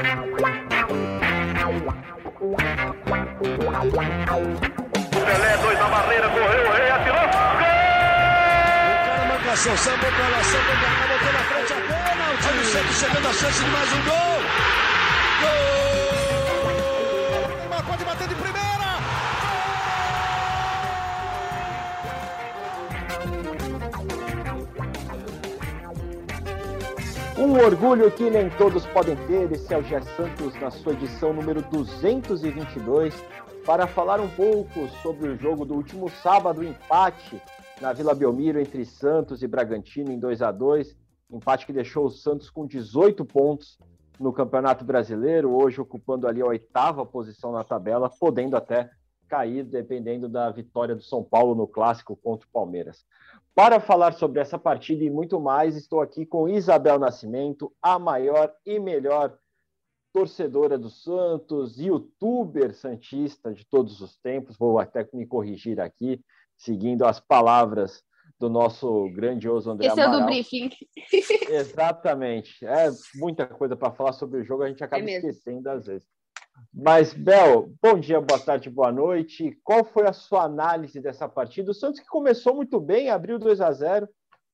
Pelé, dois na barreira, correu, o rei atirou. Gol! O cara marcação, sambou pra lá, sambou botou na frente a bola. O time chegando a chance de mais um. Gol! Um orgulho que nem todos podem ter. Esse é o Gé Santos na sua edição número 222 para falar um pouco sobre o jogo do último sábado, empate na Vila Belmiro entre Santos e Bragantino em 2 a 2 empate que deixou o Santos com 18 pontos no Campeonato Brasileiro, hoje ocupando ali a oitava posição na tabela, podendo até cair dependendo da vitória do São Paulo no clássico contra o Palmeiras. Para falar sobre essa partida e muito mais, estou aqui com Isabel Nascimento, a maior e melhor torcedora do Santos, youtuber santista de todos os tempos. Vou até me corrigir aqui, seguindo as palavras do nosso grandioso André Esse é Amaral. do briefing. Exatamente. É muita coisa para falar sobre o jogo, a gente acaba É esquecendo às vezes. Mas, Bel, bom dia, boa tarde, boa noite. Qual foi a sua análise dessa partida? O Santos que começou muito bem, abriu 2 a 0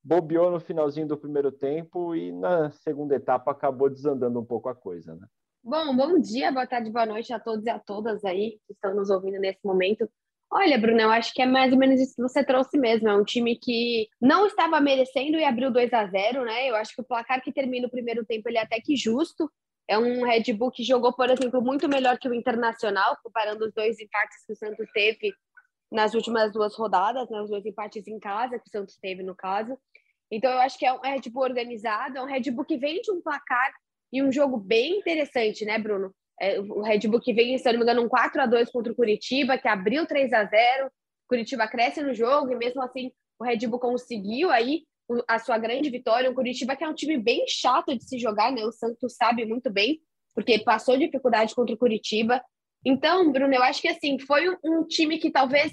bobeou no finalzinho do primeiro tempo e na segunda etapa acabou desandando um pouco a coisa, né? Bom, bom dia, boa tarde, boa noite a todos e a todas aí que estão nos ouvindo nesse momento. Olha, Bruno, eu acho que é mais ou menos isso que você trouxe mesmo. É um time que não estava merecendo e abriu 2 a 0 né? Eu acho que o placar que termina o primeiro tempo ele é até que justo. É um Red Bull que jogou, por exemplo, muito melhor que o Internacional, comparando os dois empates que o Santos teve nas últimas duas rodadas, né? Os dois empates em casa que o Santos teve, no caso. Então, eu acho que é um Red Bull organizado, é um Red Bull que vem de um placar e um jogo bem interessante, né, Bruno? É, o Red Bull que vem, se eu não me engano, um 4 a 2 contra o Curitiba, que abriu 3 a 0 Curitiba cresce no jogo e mesmo assim o Red Bull conseguiu aí a sua grande vitória. O Curitiba que é um time bem chato de se jogar, né? O Santos sabe muito bem, porque passou dificuldade contra o Curitiba. Então, Bruno, eu acho que assim, foi um- time que talvez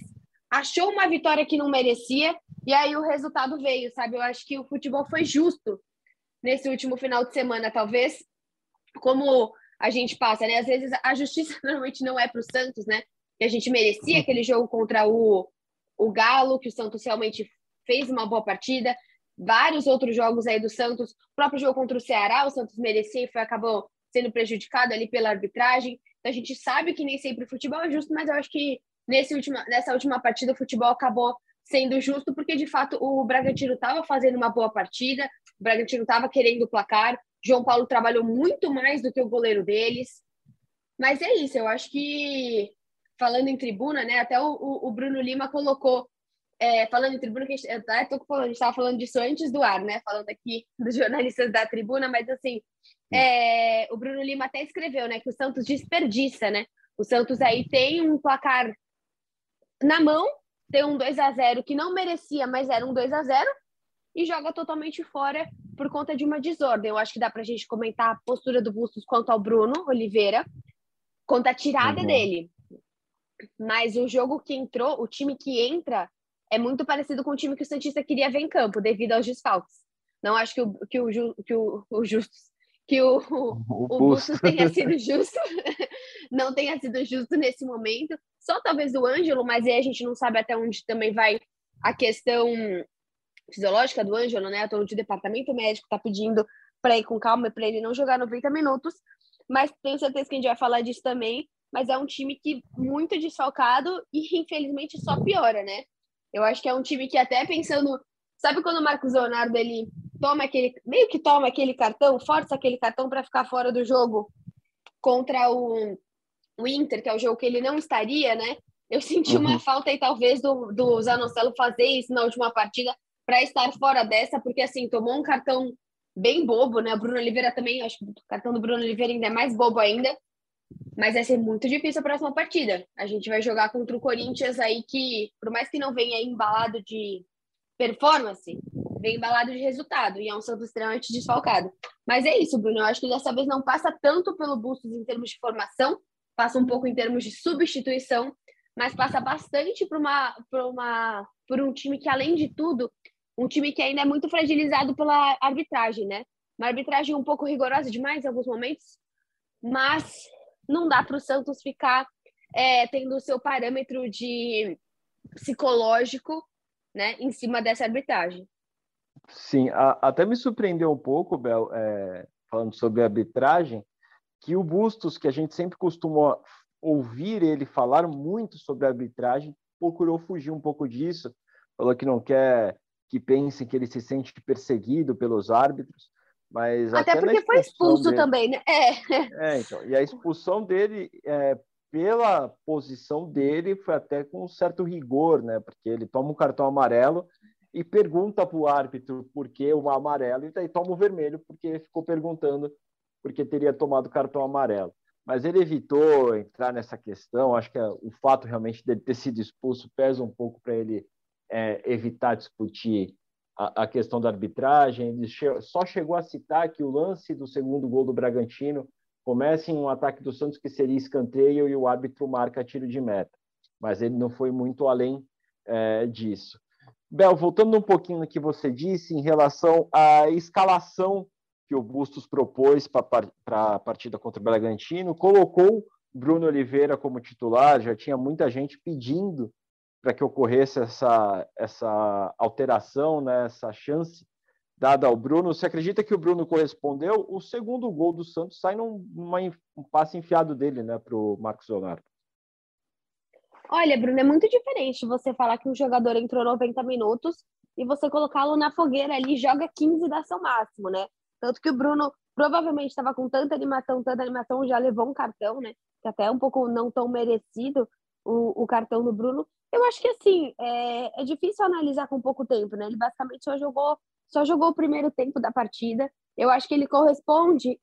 achou uma vitória que não merecia e aí o resultado veio, sabe? Eu acho que o futebol foi justo nesse último final de semana, talvez como a gente passa, né? Às vezes a justiça normalmente não é para o Santos, né? Que a gente merecia aquele jogo contra o, o Galo, que o Santos realmente fez uma boa partida. Vários outros jogos aí do Santos, o próprio jogo contra o Ceará, o Santos merecia e foi, acabou sendo prejudicado ali pela arbitragem. Então a gente sabe que nem sempre o futebol é justo, mas eu acho que nesse última, nessa última partida o futebol acabou sendo justo, porque de fato o Bragantino estava fazendo uma boa partida, o Bragantino estava querendo o placar, João Paulo trabalhou muito mais do que o goleiro deles. Mas é isso, eu acho que, falando em tribuna, né? Até o, o, o Bruno Lima colocou, é, falando em tribuna, que a gente, eu tô falando, a gente estava falando disso antes do ar, né? Falando aqui dos jornalistas da tribuna, mas assim, é, o Bruno Lima até escreveu, né? Que o Santos desperdiça, né? O Santos aí tem um placar na mão, tem um 2 a 0 que não merecia, mas era um 2 a 0 e joga totalmente fora por conta de uma desordem. Eu acho que dá para a gente comentar a postura do Bustos quanto ao Bruno Oliveira, quanto à tirada Uhum. dele. Mas o jogo que entrou, o time que entra, é muito parecido com o time que o Santista queria ver em campo, devido aos desfalques. Não acho que o, que o, que o, o Justus, que o, o, O Bustos. Tenha sido justo, não tenha sido justo nesse momento. Só talvez o Ângelo, mas aí a gente não sabe até onde também vai a questão fisiológica do Ângelo, né? Onde o departamento médico está pedindo para ir com calma, para ele não jogar 90 minutos. Mas tenho certeza que a gente vai falar disso também. Mas é um time que muito desfalcado e infelizmente só piora, né? Eu acho que é um time que até pensando, sabe quando o Marcos Leonardo ele toma aquele, meio que toma aquele cartão, força aquele cartão para ficar fora do jogo contra o, o Inter, que é o jogo que ele não estaria, né? Eu senti uma Uhum. falta aí talvez do, do Zanocelo fazer isso na última partida para estar fora dessa, porque assim, tomou um cartão bem bobo, né? O Bruno Oliveira também, acho que o cartão do Bruno Oliveira ainda é mais bobo ainda. Mas vai ser muito difícil a próxima partida. A gente vai jogar contra o Corinthians aí que, por mais que não venha embalado de performance, vem embalado de resultado e é um Santos extremamente desfalcado. Mas é isso, Bruno. Eu acho que dessa vez não passa tanto pelo Bustos em termos de formação, passa um pouco em termos de substituição, mas passa bastante por uma, por uma, por um time que além de tudo, um time que ainda é muito fragilizado pela arbitragem, né? Uma arbitragem um pouco rigorosa demais em alguns momentos. mas não dá para o Santos ficar é, tendo o seu parâmetro de psicológico né, em cima dessa arbitragem. Sim, a, até me surpreendeu um pouco, Bel, é, falando sobre arbitragem, que o Bustos, que a gente sempre costuma ouvir ele falar muito sobre arbitragem, procurou fugir um pouco disso, falou que não quer que pensem que ele se sente perseguido pelos árbitros, mas até, até porque foi expulso dele, também, né? É. é, então, e a expulsão dele é, pela posição dele foi até com um certo rigor, né? Porque ele toma um cartão amarelo e pergunta para o árbitro por que o amarelo, e daí toma o vermelho porque ele ficou perguntando porque teria tomado cartão amarelo. Mas ele evitou entrar nessa questão. Acho que o fato realmente dele ter sido expulso pesa um pouco para ele é, evitar discutir a, a, questão da arbitragem. Ele che só chegou a citar que o lance do segundo gol do Bragantino começa em um ataque do Santos que seria escanteio e o árbitro marca tiro de meta. Mas ele não foi muito além é, disso. Bel, voltando um pouquinho no que você disse em relação à escalação que o Bustos propôs para a partida contra o Bragantino, colocou Bruno Oliveira como titular, já tinha muita gente pedindo para que ocorresse essa, essa alteração, né, essa chance dada ao Bruno. Você acredita que o Bruno correspondeu? O segundo gol do Santos sai num uma, um passe enfiado dele né, para o Marcos Leonardo. Olha, Bruno, é muito diferente você falar que um jogador entrou 90 minutos e você colocá-lo na fogueira ali joga 15 da seu máximo, né? Tanto que o Bruno provavelmente estava com tanta animação, tanta animação, já levou um cartão, né? Que até é um pouco não tão merecido o, o cartão do Bruno. Eu acho que assim, é, é difícil analisar com pouco tempo, né? Ele basicamente só jogou, só jogou o primeiro tempo da partida. Eu acho que ele corresponde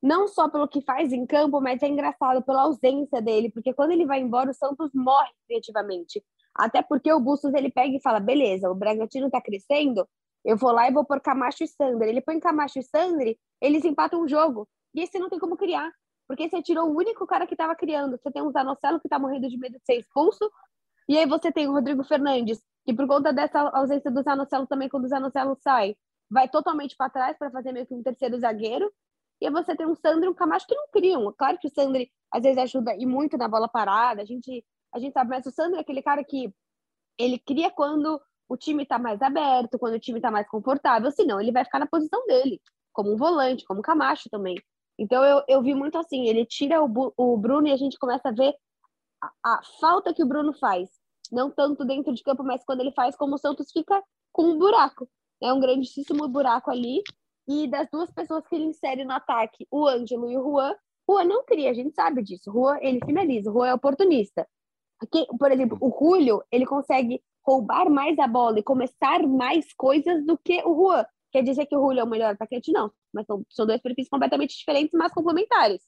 não só pelo que faz em campo, mas é engraçado pela ausência dele, porque quando ele vai embora, o Santos morre criativamente. Até porque o Bustos ele pega e fala: beleza, o Bragantino tá crescendo, eu vou lá e vou pôr Camacho e Sandri. Ele põe Camacho e Sandri, eles empatam o jogo. E esse não tem como criar, porque você tirou o único cara que estava criando. Você tem o Zanocelo que tá morrendo de medo de ser expulso, e aí você tem o Rodrigo Fernandes, que por conta dessa ausência do Zanocelo também, quando o Zanocelo sai, vai totalmente para trás para fazer meio que um terceiro zagueiro. E aí você tem um Sandro e um Camacho que não criam. Claro que o Sandro às vezes ajuda e muito na bola parada, a gente, a gente sabe, mas o Sandro é aquele cara que ele cria quando o time está mais aberto, quando o time está mais confortável, senão ele vai ficar na posição dele, como um volante, como um Camacho também. Então eu, eu vi muito assim, ele tira o, o Bruno e a gente começa a ver a, falta que o Bruno faz. Não tanto dentro de campo, mas quando ele faz, como o Santos fica com um buraco. É um grandíssimo buraco ali e das duas pessoas que ele insere no ataque, o Ângelo e o Juan, Juan não cria, a gente sabe disso. Juan, ele finaliza, Juan é oportunista. Aqui, por exemplo, o Julio, ele consegue roubar mais a bola e começar mais coisas do que o Juan. Quer dizer que o Julio é o melhor atacante? Não. Mas são, são dois perfis completamente diferentes, mas complementares.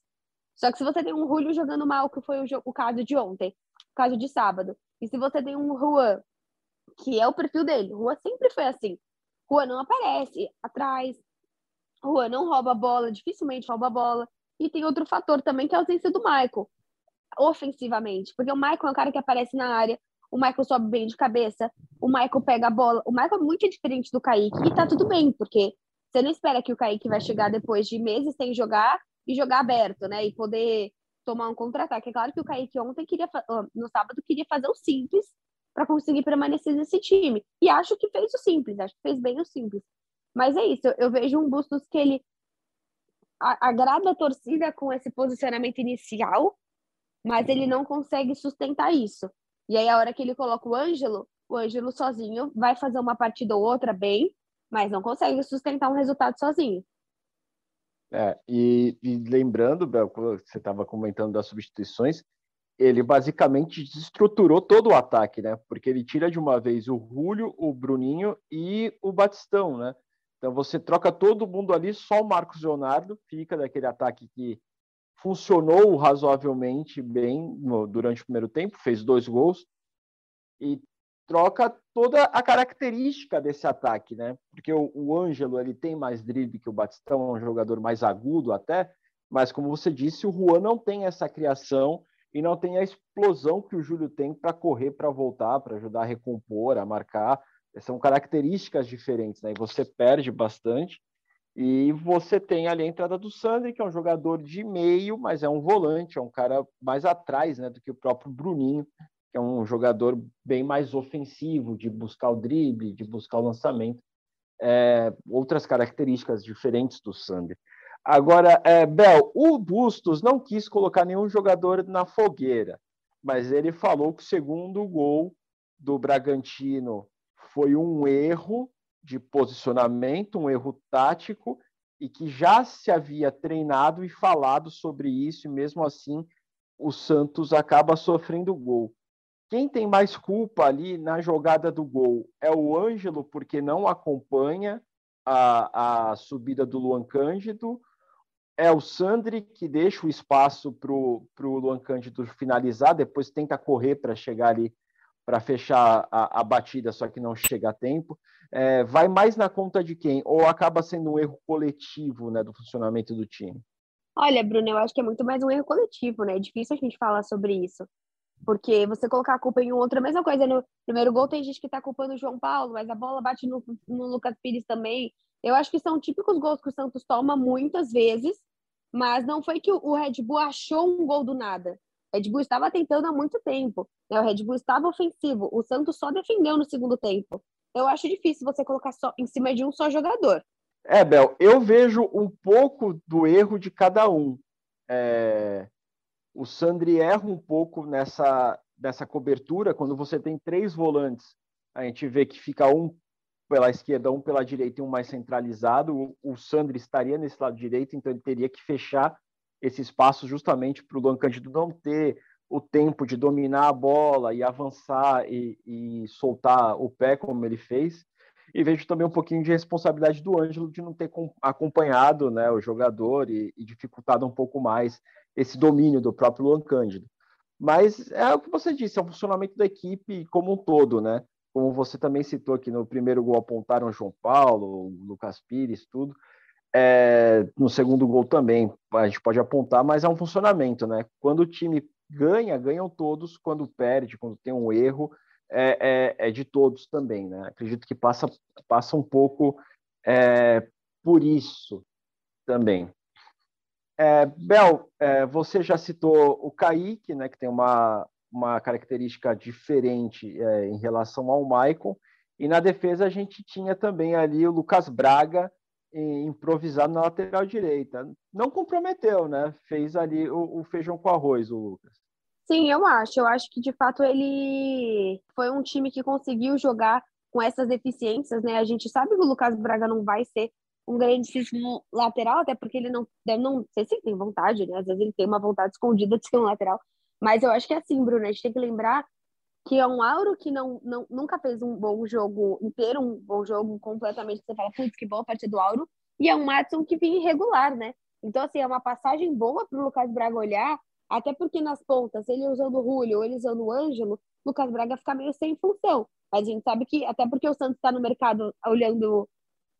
Só que se você tem um Julio jogando mal, que foi o, o caso de ontem, o caso de sábado, e se você tem um Juan, que é o perfil dele, Juan sempre foi assim. Juan não aparece atrás, Juan não rouba a bola, dificilmente rouba a bola. E tem outro fator também, que é a ausência do Michael, ofensivamente. Porque o Michael é um cara que aparece na área, o Michael sobe bem de cabeça, o Michael pega a bola. O Michael é muito diferente do Kaique, e tá tudo bem, porque você não espera que o Kaique vai chegar depois de meses sem jogar e jogar aberto, né? E poder tomar um contra-ataque. É claro que o Kaique ontem queria, no sábado, queria fazer o simples para conseguir permanecer nesse time. E acho que fez o simples, acho que fez bem o simples. Mas é isso, eu vejo um Bustos que ele agrada a torcida com esse posicionamento inicial, mas ele não consegue sustentar isso. E aí, a hora que ele coloca o Ângelo, o Ângelo sozinho vai fazer uma partida ou outra bem, mas não consegue sustentar um resultado sozinho. É, e, e lembrando, Bel, você estava comentando das substituições, ele basicamente desestruturou todo o ataque, né? Porque ele tira de uma vez o Rúlio, o Bruninho e o Batistão, né? Então você troca todo mundo ali, só o Marcos Leonardo fica daquele ataque que funcionou razoavelmente bem no, durante o primeiro tempo, fez dois gols e troca toda a característica desse ataque, né? Porque o, o Ângelo ele tem mais drible que o Batistão, é um jogador mais agudo até, mas como você disse, o Juan não tem essa criação e não tem a explosão que o Júlio tem para correr, para voltar, para ajudar a recompor, a marcar são características diferentes, né? E você perde bastante. E você tem ali a entrada do Sandri, que é um jogador de meio, mas é um volante, é um cara mais atrás né, do que o próprio Bruninho, que é um jogador bem mais ofensivo, de buscar o drible, de buscar o lançamento. É, outras características diferentes do Sandri. Agora, é, Bel, o Bustos não quis colocar nenhum jogador na fogueira, mas ele falou que o segundo gol do Bragantino foi um erro de posicionamento, um erro tático, e que já se havia treinado e falado sobre isso, e mesmo assim o Santos acaba sofrendo gol. Quem tem mais culpa ali na jogada do gol é o Ângelo, porque não acompanha a, a subida do Luan Cândido, é o Sandri que deixa o espaço para o Luan Cândido finalizar, depois tenta correr para chegar ali para fechar a, a, batida, só que não chega a tempo. É, vai mais na conta de quem? Ou acaba sendo um erro coletivo né, do funcionamento do time? Olha, Bruno, eu acho que é muito mais um erro coletivo, né? É difícil a gente falar sobre isso. Porque você colocar a culpa em um outro, é a mesma coisa. No primeiro gol tem gente que está culpando o João Paulo, mas a bola bate no, no Lucas Pires também. Eu acho que são típicos gols que o Santos toma muitas vezes, mas não foi que o Red Bull achou um gol do nada. O Red Bull estava tentando há muito tempo. Né? O Red Bull estava ofensivo. O Santos só defendeu no segundo tempo. Eu acho difícil você colocar só em cima de um só jogador. É, Bel, eu vejo um pouco do erro de cada um. É... O Sandri erra um pouco nessa, nessa cobertura, quando você tem três volantes. A gente vê que fica um pela esquerda, um pela direita e um mais centralizado. O, o Sandri estaria nesse lado direito, então ele teria que fechar esse espaço justamente para o Luan Cândido não ter o tempo de dominar a bola e avançar e, e, soltar o pé como ele fez. E vejo também um pouquinho de responsabilidade do Ângelo de não ter acompanhado né, o jogador e, e dificultado um pouco mais esse domínio do próprio Luan Cândido. Mas é o que você disse, é o funcionamento da equipe como um todo, né? como você também citou aqui no primeiro gol apontaram João Paulo, Lucas Pires, tudo. É, no segundo gol também a gente pode apontar, mas é um funcionamento, né? Quando o time ganha, ganham todos. Quando perde, quando tem um erro, é, é, é de todos também, né? Acredito que passa, passa um pouco é, por isso também. É, Bel, é, você já citou o Kaique, né, que tem uma, uma característica diferente é, em relação ao Maicon. E na defesa a gente tinha também ali o Lucas Braga improvisado na lateral direita. Não comprometeu, né? Fez ali o, o, feijão com arroz, o Lucas. Sim, eu acho. Eu acho que de fato ele foi um time que conseguiu jogar com essas deficiências, né? A gente sabe que o Lucas Braga não vai ser um grandíssimo lateral, até porque ele não deve não sei se tem vontade, né? Às vezes ele tem uma vontade escondida de ser um lateral, mas eu acho que é assim, Bruno, a gente tem que lembrar que é um Auro que não, não, nunca fez um bom jogo inteiro, um bom jogo completamente, você fala, putz, que boa parte do Auro, e é um Matson que vinha irregular, né? Então, assim, é uma passagem boa para o Lucas Braga olhar, até porque nas pontas, ele usando o Julio ou ele usando o Ângelo, Lucas Braga fica meio sem função. Mas a gente sabe que, até porque o Santos está no mercado olhando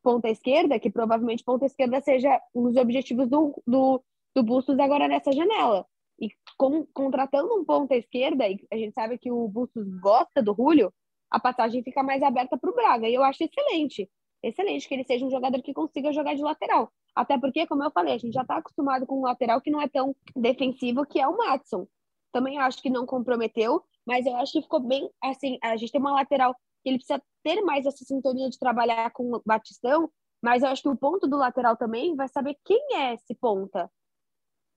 ponta esquerda, que provavelmente ponta esquerda seja um dos objetivos do, do, do Bustos agora nessa janela. E com, contratando um ponta esquerda, e a gente sabe que o Bustos gosta do Julio, a passagem fica mais aberta para o Braga. E eu acho excelente. Excelente que ele seja um jogador que consiga jogar de lateral. Até porque, como eu falei, a gente já está acostumado com um lateral que não é tão defensivo, que é o Matson. Também acho que não comprometeu, mas eu acho que ficou bem assim. A gente tem uma lateral que ele precisa ter mais essa sintonia de trabalhar com o Batistão, mas eu acho que o ponto do lateral também vai saber quem é esse ponta.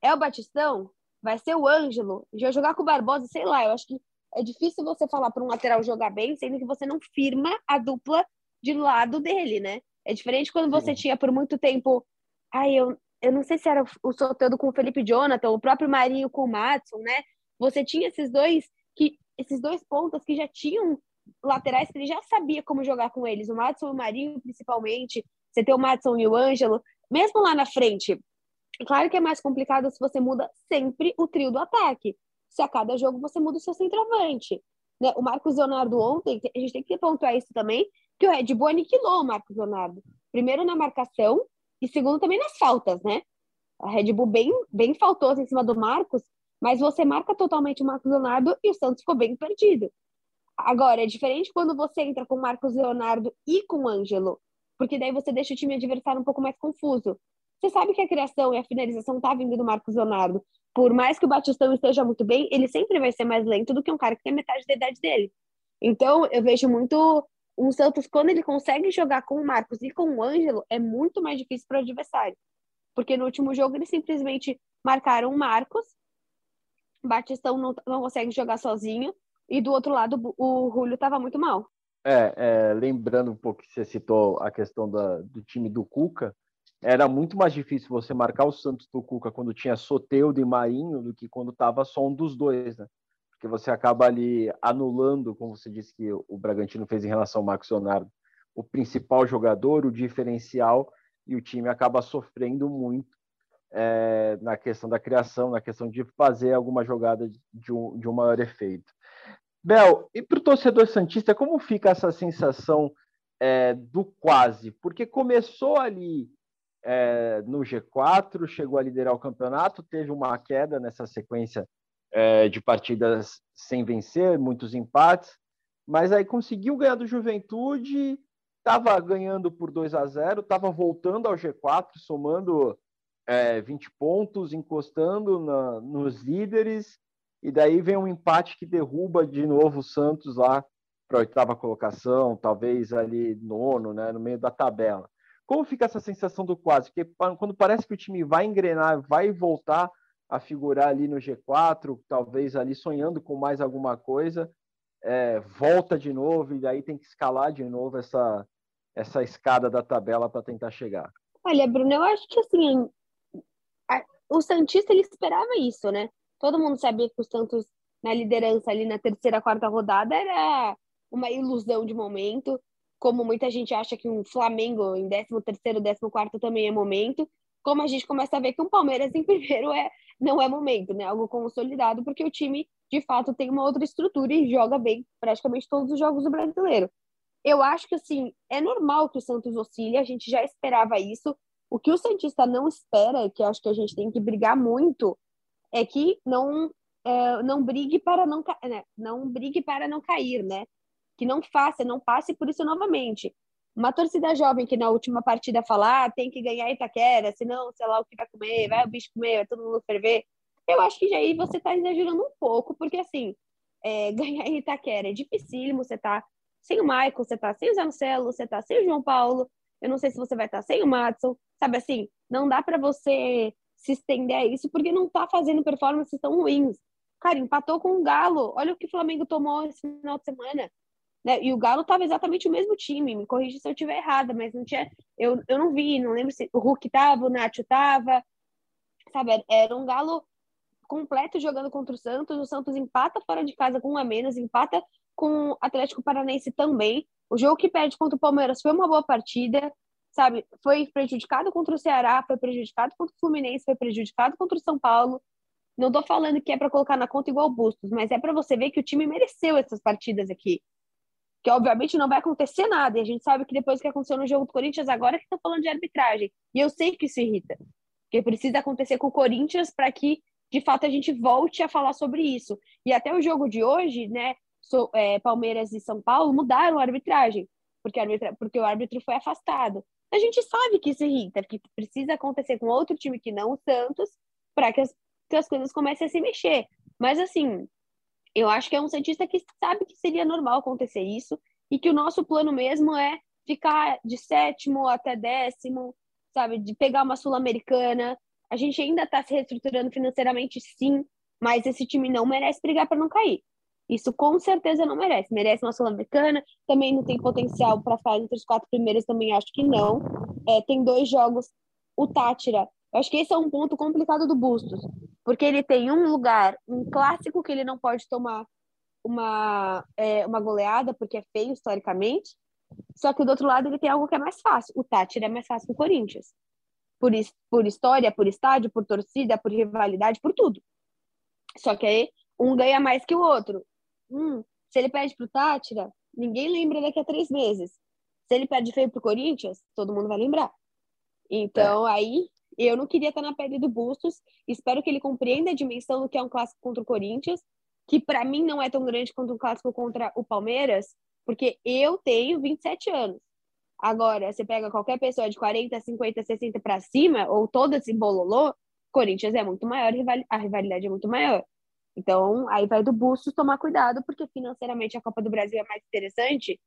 É o Batistão? vai ser o Ângelo, vai jogar com o Barbosa, sei lá, eu acho que é difícil você falar para um lateral jogar bem, sendo que você não firma a dupla de lado dele, né? É diferente quando você Sim. tinha por muito tempo. Ai, eu, eu não sei se era o Soteldo com o Felipe Jonathan, o próprio Marinho com o Matson, né? Você tinha esses dois que esses dois pontas que já tinham laterais que ele já sabia como jogar com eles, o Matson e o Marinho principalmente. Você tem o Matson e o Ângelo, mesmo lá na frente, Claro que é mais complicado se você muda sempre o trio do ataque. Se a cada jogo você muda o seu centroavante. Né? O Marcos Leonardo ontem, a gente tem que pontuar isso também, que o Red Bull aniquilou o Marcos Leonardo. Primeiro na marcação e segundo também nas faltas, né? A Red Bull bem, bem faltosa em cima do Marcos, mas você marca totalmente o Marcos Leonardo e o Santos ficou bem perdido. Agora, é diferente quando você entra com Marcos Leonardo e com Ângelo, porque daí você deixa o time adversário um pouco mais confuso. Você sabe que a criação e a finalização tá vindo do Marcos Leonardo. Por mais que o Batistão esteja muito bem, ele sempre vai ser mais lento do que um cara que tem metade da idade dele. Então, eu vejo muito o Santos, quando ele consegue jogar com o Marcos e com o Ângelo, é muito mais difícil para o adversário. Porque no último jogo eles simplesmente marcaram o Marcos, Batistão não, não consegue jogar sozinho, e do outro lado o Julio estava muito mal. É, é, lembrando um pouco que você citou a questão da, do time do Cuca, era muito mais difícil você marcar o Santos do Cuca quando tinha Soteudo e Marinho do que quando estava só um dos dois, né? Porque você acaba ali anulando, como você disse que o Bragantino fez em relação ao Marcos Leonardo, o principal jogador, o diferencial, e o time acaba sofrendo muito é, na questão da criação, na questão de fazer alguma jogada de um, de um maior efeito. Bel, e para o torcedor Santista, como fica essa sensação é, do quase? Porque começou ali é, no G4, chegou a liderar o campeonato, teve uma queda nessa sequência é, de partidas sem vencer, muitos empates, mas aí conseguiu ganhar do Juventude, estava ganhando por 2 a 0, estava voltando ao G4, somando é, 20 pontos, encostando na, nos líderes, e daí vem um empate que derruba de novo o Santos lá para a oitava colocação, talvez ali nono, né, no meio da tabela. Como fica essa sensação do quase? Porque quando parece que o time vai engrenar, vai voltar a figurar ali no G4, talvez ali sonhando com mais alguma coisa, é, volta de novo e daí tem que escalar de novo essa, essa escada da tabela para tentar chegar. Olha, Bruno, eu acho que assim, a, o Santista ele esperava isso, né? Todo mundo sabia que o Santos na liderança ali na terceira, quarta rodada era uma ilusão de momento, como muita gente acha que um Flamengo em 13 terceiro, 14 quarto também é momento, como a gente começa a ver que um Palmeiras em primeiro é não é momento, né? Algo consolidado, porque o time de fato tem uma outra estrutura e joga bem praticamente todos os jogos do brasileiro. Eu acho que assim, é normal que o Santos oscile, a gente já esperava isso. O que o Santista não espera, que eu acho que a gente tem que brigar muito, é que não é, não brigue para não né? não brigue para não cair, né? Que não faça, não passe por isso novamente. Uma torcida jovem que na última partida falar ah, tem que ganhar Itaquera, senão sei lá o que vai comer, vai o bicho comer, vai todo mundo ferver. Eu acho que já aí você está exagerando um pouco, porque assim, é, ganhar Itaquera é dificílimo, você tá sem o Michael, você tá sem o Zanocelo, você tá sem o João Paulo, eu não sei se você vai estar tá sem o Matson, sabe assim, não dá para você se estender a isso, porque não tá fazendo performances tão ruins. Cara, empatou com o Galo. Olha o que o Flamengo tomou esse final de semana. Né? E o Galo tava exatamente o mesmo time. Me corrija se eu estiver errada, mas não tinha. Eu, eu não vi, não lembro se o Hulk tava, o Nacho tava. Sabe, era um Galo completo jogando contra o Santos. O Santos empata fora de casa com um a menos, empata com o Atlético Paranaense também. O jogo que perde contra o Palmeiras foi uma boa partida sabe? Foi prejudicado contra o Ceará, foi prejudicado contra o Fluminense, foi prejudicado contra o São Paulo. Não tô falando que é para colocar na conta igual Bustos, mas é para você ver que o time mereceu essas partidas aqui. Que obviamente não vai acontecer nada. E a gente sabe que depois que aconteceu no jogo do Corinthians, agora que estão falando de arbitragem. E eu sei que isso irrita. Porque precisa acontecer com o Corinthians para que, de fato, a gente volte a falar sobre isso. E até o jogo de hoje, né? É, Palmeiras e São Paulo mudaram a arbitragem, porque, porque o árbitro foi afastado. A gente sabe que isso irrita, que precisa acontecer com outro time que não o Santos para que as, que as coisas comecem a se mexer. Mas, assim, eu acho que é um Santista que sabe que seria normal acontecer isso e que o nosso plano mesmo é ficar de sétimo até décimo, sabe? De pegar uma Sul-Americana. A gente ainda está se reestruturando financeiramente, sim, mas esse time não merece brigar para não cair. Isso com certeza não merece. Merece uma Sul-Americana, também não tem potencial para ficar entre os quatro primeiros, também acho que não. É, tem dois jogos. O Tátira, eu acho que esse é um ponto complicado do Bustos, porque ele tem um lugar, um clássico que ele não pode tomar uma, é, uma goleada, porque é feio historicamente. Só que do outro lado ele tem algo que é mais fácil. O Tátira é mais fácil que o Corinthians. Por, por história, por estádio, por torcida, por rivalidade, por tudo. Só que aí um ganha mais que o outro. Hum, se ele perde pro Tátira, ninguém lembra daqui a três meses. Se ele perde feio pro Corinthians, todo mundo vai lembrar. Então, é. aí, eu não queria estar na pele do Bustos. Espero que ele compreenda a dimensão do que é um clássico contra o Corinthians, que para mim não é tão grande quanto um clássico contra o Palmeiras, porque eu tenho 27 anos. Agora, você pega qualquer pessoa de 40, 50, 60 para cima, ou todo esse bololô, Corinthians é muito maior, a rivalidade é muito maior. Então, aí vai do Bustos tomar cuidado, porque financeiramente a Copa do Brasil é mais interessante.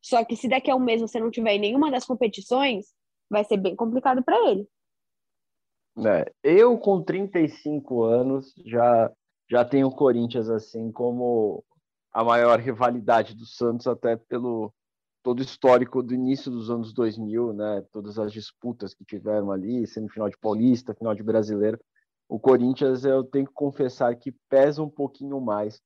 Só que se daqui a um mês você não tiver em nenhuma das competições, vai ser bem complicado para ele. É, eu, com 35 anos, já, já tenho o Corinthians assim como a maior rivalidade do Santos, até pelo todo histórico do início dos anos 2000, né? Todas as disputas que tiveram ali, semifinal de Paulista, final de Brasileiro o Corinthians, eu tenho que confessar que pesa um pouquinho mais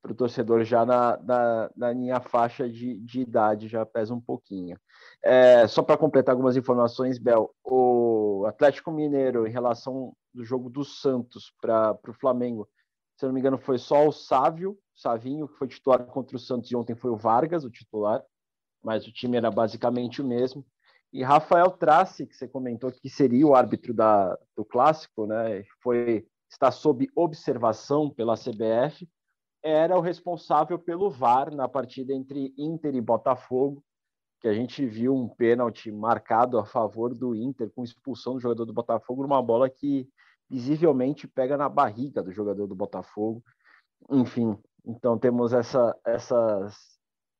para o torcedor já na, na, na, minha faixa de, de idade, já pesa um pouquinho. É, só para completar algumas informações, Bel, o Atlético Mineiro, em relação do jogo do Santos para o Flamengo, se não me engano, foi só o Sávio, Savinho, que foi titular contra o Santos, e ontem foi o Vargas, o titular, mas o time era basicamente o mesmo. E Rafael Trace, que você comentou que seria o árbitro da, do clássico, né? Foi está sob observação pela CBF, era o responsável pelo VAR na partida entre Inter e Botafogo, que a gente viu um pênalti marcado a favor do Inter com expulsão do jogador do Botafogo numa bola que visivelmente pega na barriga do jogador do Botafogo. Enfim, então temos essa, essas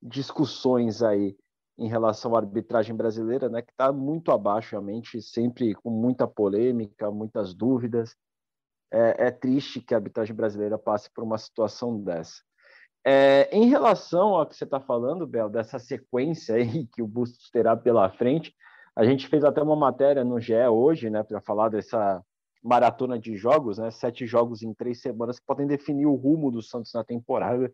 discussões aí em relação à arbitragem brasileira, né, que está muito abaixo, realmente, sempre com muita polêmica, muitas dúvidas. É, é, triste que a arbitragem brasileira passe por uma situação dessa. É, em relação ao que você está falando, Bel, dessa sequência aí que o Bustos terá pela frente, a gente fez até uma matéria no GE hoje, né, para falar dessa maratona de jogos, né, sete jogos em três semanas que podem definir o rumo do Santos na temporada.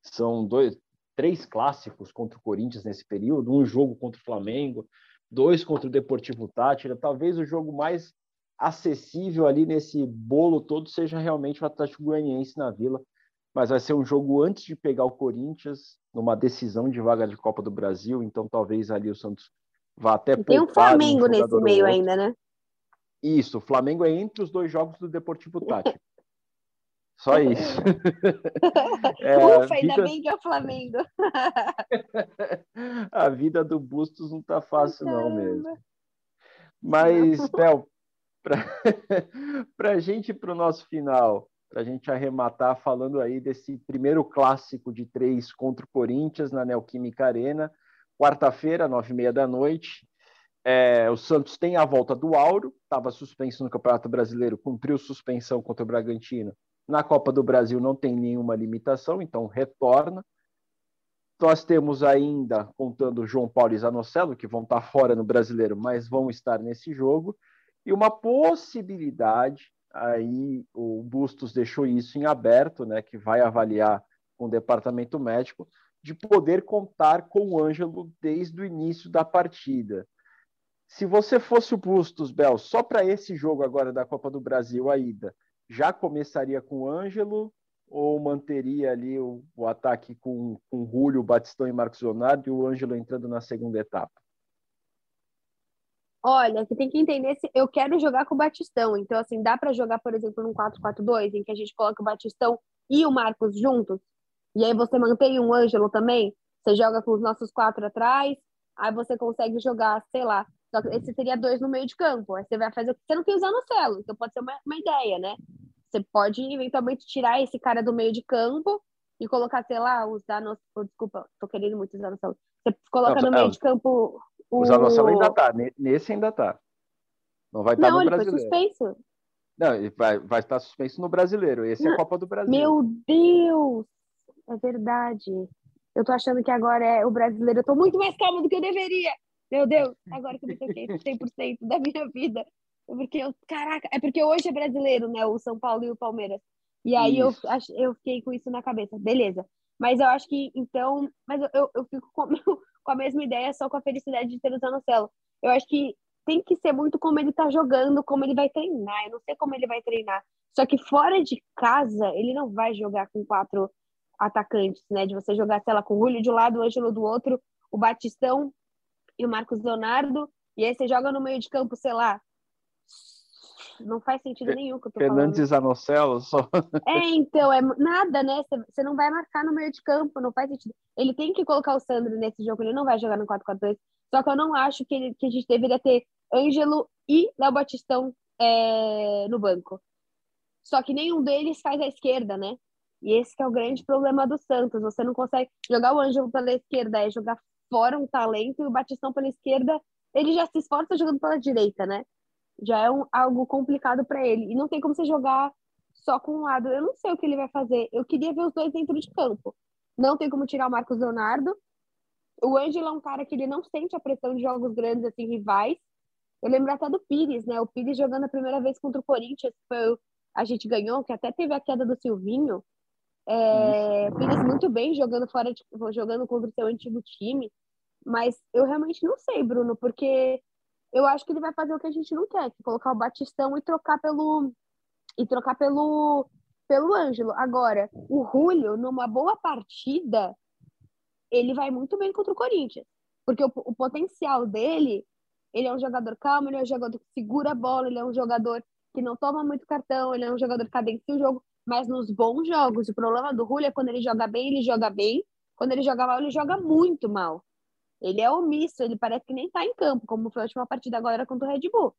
São dois, três clássicos contra o Corinthians nesse período, um jogo contra o Flamengo, dois contra o Deportivo Tátira. Talvez o jogo mais acessível ali nesse bolo todo seja realmente o Atlético Goianiense na Vila, mas vai ser um jogo antes de pegar o Corinthians, numa decisão de vaga de Copa do Brasil, então talvez ali o Santos vá até e Tem um Flamengo um nesse meio ainda, né? Isso, o Flamengo é entre os dois jogos do Deportivo Tátira. Só isso. é, Ufa, ainda vida... bem que é o Flamengo. a vida do Bustos não tá fácil, não mesmo. Mas, Bel, para a gente para o nosso final, para a gente arrematar falando aí desse primeiro clássico de três contra o Corinthians na Neoquímica Arena, quarta-feira, nove e meia da noite. É, o Santos tem a volta do Auro, estava suspenso no Campeonato Brasileiro, cumpriu suspensão contra o Bragantino na Copa do Brasil não tem nenhuma limitação, então retorna. Nós temos ainda, contando João Paulo e Zanocelo, que vão estar fora no brasileiro, mas vão estar nesse jogo, e uma possibilidade, aí o Bustos deixou isso em aberto, né, que vai avaliar com o departamento médico, de poder contar com o Ângelo desde o início da partida. Se você fosse o Bustos, Bel, só para esse jogo agora da Copa do Brasil, a ida, já começaria com o Ângelo ou manteria ali o, o ataque com, com Julio, Batistão e Marcos Leonardo e o Ângelo entrando na segunda etapa? Olha, você tem que entender se eu quero jogar com o Batistão. Então, assim, dá para jogar, por exemplo, num 4-4-2, em que a gente coloca o Batistão e o Marcos juntos. E aí você mantém um Ângelo também. Você joga com os nossos quatro atrás, aí você consegue jogar, sei lá. Esse seria dois no meio de campo. Aí você vai fazer. Você não tem usar no celo, então pode ser uma, uma ideia, né? Você pode eventualmente tirar esse cara do meio de campo e colocar, sei lá, usar no. Oh, desculpa, tô querendo muito usar no céu. Você coloca não, no meio é, de campo. O Zanocelo ainda tá, nesse ainda tá. Não vai estar tá no ele brasileiro. Foi suspenso. Não, ele vai, vai estar suspenso no brasileiro. Esse não, é a Copa do Brasil. Meu Deus! É verdade. Eu tô achando que agora é o brasileiro. Eu tô muito mais calma do que eu deveria. Meu Deus, agora que eu me toquei 100% da minha vida. Porque eu, caraca, é porque hoje é brasileiro, né? O São Paulo e o Palmeiras. E aí eu, eu fiquei com isso na cabeça. Beleza. Mas eu acho que, então, mas eu, eu, eu fico com, com, a mesma ideia, só com a felicidade de ter o Zanocelo. Eu acho que tem que ser muito como ele tá jogando, como ele vai treinar. Eu não sei como ele vai treinar. Só que fora de casa, ele não vai jogar com quatro atacantes, né? De você jogar, sei lá, com o Julio de um lado, o Ângelo do outro, o Batistão e o Marcos Leonardo. E aí você joga no meio de campo, sei lá, não faz sentido nenhum que eu tô Fernandes falando. Anocelo só. É, então, é nada, né? Você não vai marcar no meio de campo, não faz sentido. Ele tem que colocar o Sandro nesse jogo, ele não vai jogar no 4-4-2. Só que eu não acho que, ele, que a gente deveria ter Ângelo e Léo Batistão é, no banco. Só que nenhum deles faz a esquerda, né? E esse é o grande problema do Santos. Você não consegue jogar o Ângelo pela esquerda, é jogar fora um talento, e o Batistão pela esquerda, ele já se esforça jogando pela direita, né? Já é um, algo complicado para ele. E não tem como você jogar só com um lado. Eu não sei o que ele vai fazer. Eu queria ver os dois dentro de campo. Não tem como tirar o Marcos Leonardo. O Ângelo é um cara que ele não sente a pressão de jogos grandes, assim, rivais. Eu lembro até do Pires, né? O Pires jogando a primeira vez contra o Corinthians, foi, a gente ganhou, que até teve a queda do Silvinho. É, Pires muito bem jogando fora de, jogando contra o seu antigo time. Mas eu realmente não sei, Bruno, porque eu acho que ele vai fazer o que a gente não quer, que é colocar o Batistão e trocar pelo e trocar pelo pelo Ângelo. Agora, o Julio, numa boa partida, ele vai muito bem contra o Corinthians. Porque o, o potencial dele, ele é um jogador calmo, ele é um jogador que segura a bola, ele é um jogador que não toma muito cartão, ele é um jogador que cadencia o jogo, mas nos bons jogos. O problema do Julio é quando ele joga bem, ele joga bem. Quando ele joga mal, ele joga muito mal. Ele é omisso, ele parece que nem tá em campo, como foi a última partida agora contra o Red Bull.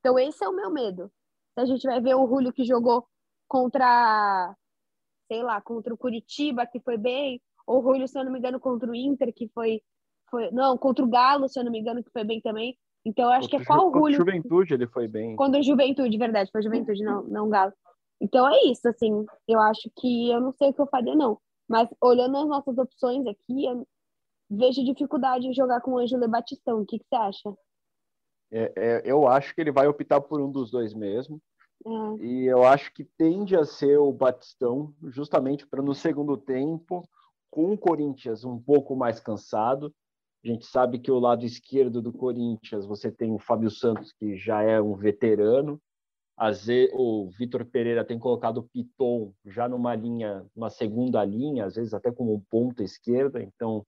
Então esse é o meu medo. A gente vai ver o Julio que jogou contra, sei lá, contra o Curitiba, que foi bem, ou o Julio, se eu não me engano, contra o Inter, que foi, foi não, contra o Galo, se eu não me engano, que foi bem também. Então eu acho contra que é qual o Julio. Juventude ele foi bem. Contra o Juventude, verdade, foi Juventude, não, não Galo. Então é isso, assim, eu acho que eu não sei o que eu faria, não. Mas olhando as nossas opções aqui, eu vejo dificuldade em jogar com o Ângelo e Batistão. O que, que você acha? É, é, eu acho que ele vai optar por um dos dois mesmo. É. E eu acho que tende a ser o Batistão, justamente para no segundo tempo, com o Corinthians um pouco mais cansado. A gente sabe que o lado esquerdo do Corinthians você tem o Fábio Santos, que já é um veterano. o Vitor Pereira tem colocado o Piton já numa linha, uma segunda linha, às vezes até como um ponta esquerda. Então,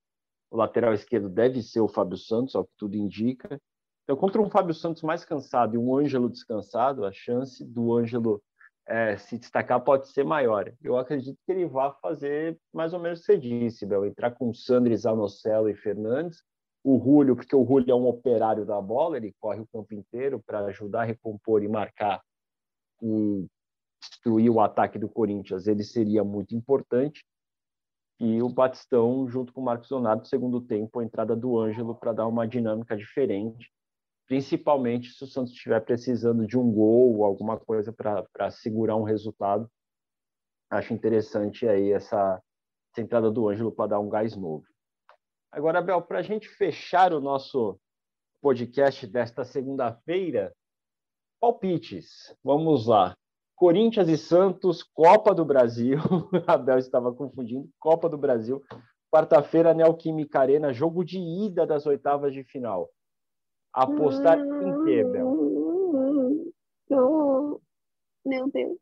o lateral esquerdo deve ser o Fábio Santos, ao que tudo indica. Então, contra um Fábio Santos mais cansado e um Ângelo descansado, a chance do Ângelo é, se destacar pode ser maior. Eu acredito que ele vai fazer mais ou menos o que você disse, Bel, entrar com Sandri, Zanocelo e Fernandes, o Julio, porque o Julio é um operário da bola, ele corre o campo inteiro para ajudar a recompor e marcar e destruir o ataque do Corinthians, ele seria muito importante e o Batistão junto com o Marcos Leonardo, segundo tempo, a entrada do Ângelo para dar uma dinâmica diferente, principalmente se o Santos estiver precisando de um gol ou alguma coisa para segurar um resultado. Acho interessante aí essa, essa entrada do Ângelo para dar um gás novo. Agora, Abel, para a gente fechar o nosso podcast desta segunda-feira, palpites. Vamos lá. Corinthians e Santos, Copa do Brasil. Abel estava confundindo. Copa do Brasil. Quarta-feira, Neoquímica Arena, jogo de ida das oitavas de final. Apostar em quê, Bel? Meu Deus.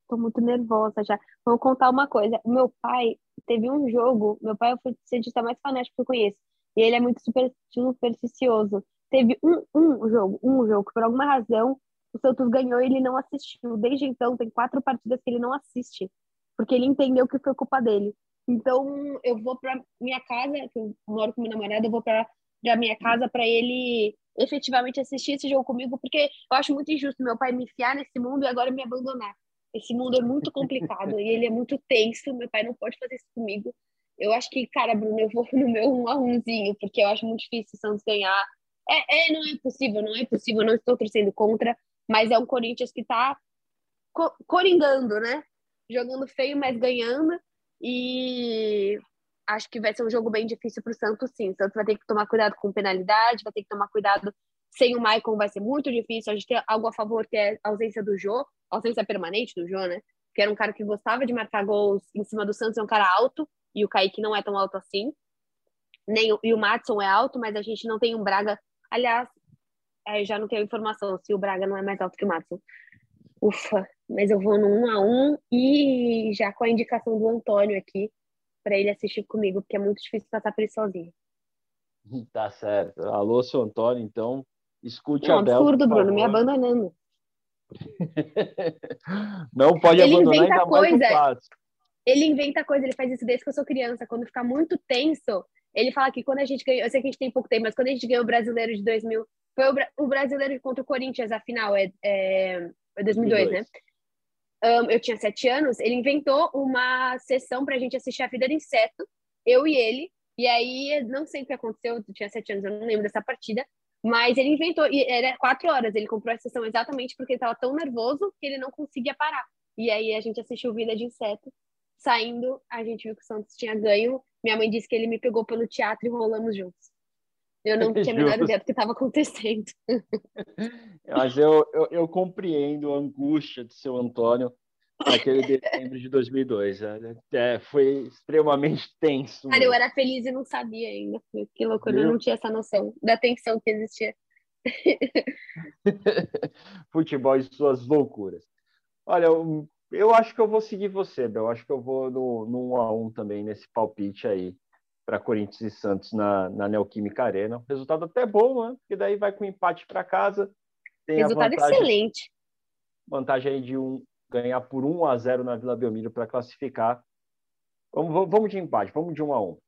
Estou muito nervosa já. Vou contar uma coisa. Meu pai teve um jogo. Meu pai é o cientista mais fanático que eu conheço. E ele é muito super, supersticioso. Teve um, um jogo, um jogo, por alguma razão o Santos ganhou e ele não assistiu. Desde então, tem quatro partidas que ele não assiste, porque ele entendeu que foi culpa dele. Então, eu vou para minha casa, que eu moro com meu namorado, eu vou para minha casa para ele efetivamente assistir esse jogo comigo, porque eu acho muito injusto meu pai me enfiar nesse mundo e agora me abandonar. Esse mundo é muito complicado e ele é muito tenso, meu pai não pode fazer isso comigo. Eu acho que, cara, Bruno, eu vou no meu um a umzinho, porque eu acho muito difícil o Santos ganhar. É, é, não é possível, não é possível, não estou torcendo contra, mas é um Corinthians que está co coringando, né? Jogando feio, mas ganhando. E acho que vai ser um jogo bem difícil para o Santos, sim. O Santos vai ter que tomar cuidado com penalidade, vai ter que tomar cuidado sem o Maicon, vai ser muito difícil. A gente tem algo a favor que é a ausência do Jô, ausência permanente do Jô, né? Que era um cara que gostava de marcar gols em cima do Santos, é um cara alto, e o Kaique não é tão alto assim. Nem, e o Matson é alto, mas a gente não tem um Braga. Aliás, Aí já não tenho informação se o Braga não é mais alto que o Matson. Ufa, mas eu vou no 1 a 1 e já com a indicação do Antônio aqui para ele assistir comigo, porque é muito difícil passar por isso sozinho. Tá certo. Alô, seu Antônio, então escute não, a Bel. absurdo, Bruno, me abandonando. não pode ele abandonar ainda coisa, mais Ele inventa coisa, ele faz isso desde que eu sou criança. Quando fica muito tenso, Ele fala que quando a gente ganhou, eu sei que a gente tem pouco tempo, mas quando a gente ganhou o brasileiro de 2000, foi o, o brasileiro contra o Corinthians, a final, é, é, é 2002, 2002, né? Um, eu tinha sete anos, ele inventou uma sessão pra gente assistir a vida do inseto, eu e ele, e aí, não sei o que aconteceu, eu tinha sete anos, eu não lembro dessa partida, mas ele inventou, e era quatro horas, ele comprou a sessão exatamente porque ele estava tão nervoso que ele não conseguia parar. E aí a gente assistiu Vida de Inseto, saindo, a gente viu que o Santos tinha ganho, minha mãe disse que ele me pegou pelo teatro e rolamos juntos. Eu não tinha a menor ideia do que estava acontecendo. Mas eu, eu, eu, compreendo a angústia de seu Antônio naquele dezembro de 2002. É, foi extremamente tenso. Cara, eu era feliz e não sabia ainda. Que loucura, Meu... eu não tinha essa noção da tensão que existia. Futebol e suas loucuras. Olha, eu, eu acho que eu vou seguir você, Bel. Eu acho que eu vou no, no 1 a 1 também nesse palpite aí para Corinthians e Santos na, na Neoquímica Arena. Resultado até bom, né? Porque daí vai com empate para casa. Resultado vantagem, excelente. Vantagem aí de um, ganhar por 1 a 0 na Vila Belmiro para classificar. Vamos, vamos de empate, vamos de 1 a 1.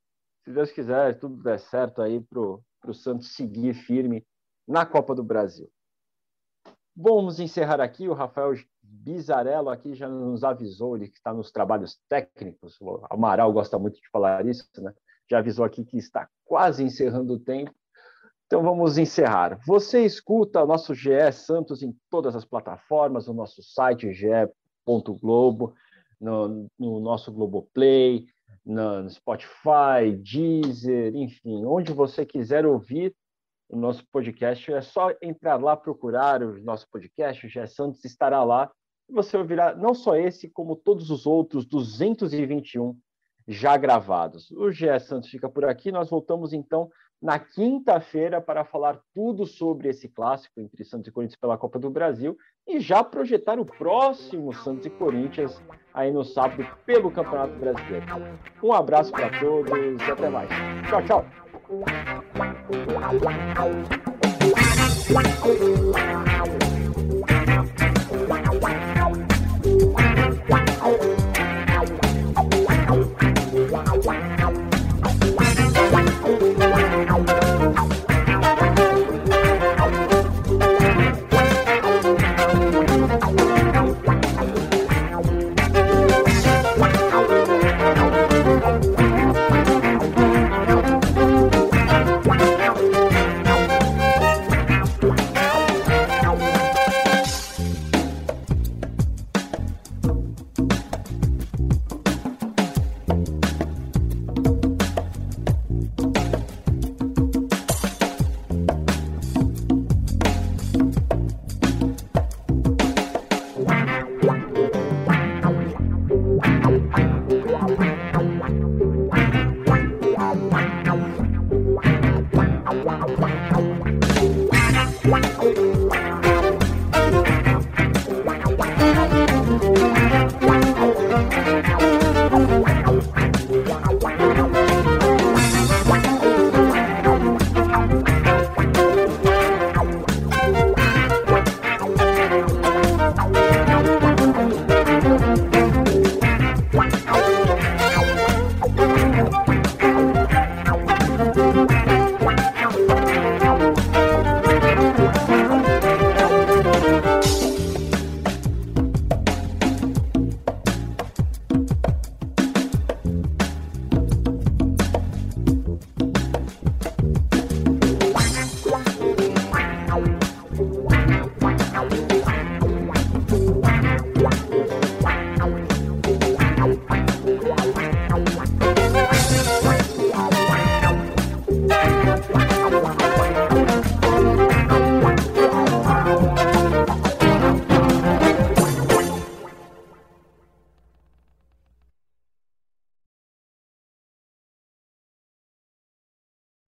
Se Deus quiser, tudo der certo aí para o Santos seguir firme na Copa do Brasil. Vamos encerrar aqui. O Rafael Bizarello aqui já nos avisou, ele que está nos trabalhos técnicos. O Amaral gosta muito de falar isso, né? Já avisou aqui que está quase encerrando o tempo. Então vamos encerrar. Você escuta o nosso GE Santos em todas as plataformas, no nosso site ge.globo, no, no nosso Globoplay, no Spotify, Deezer, enfim, onde você quiser ouvir, o nosso podcast. É só entrar lá, procurar o nosso podcast, o Gé Santos estará lá. E você ouvirá não só esse, como todos os outros 221 já gravados. O Gé Santos fica por aqui. Nós voltamos então na quinta-feira para falar tudo sobre esse clássico entre Santos e Corinthians pela Copa do Brasil e já projetar o próximo Santos e Corinthians aí no sábado pelo Campeonato Brasileiro. Um abraço para todos e até mais. Tchau, tchau.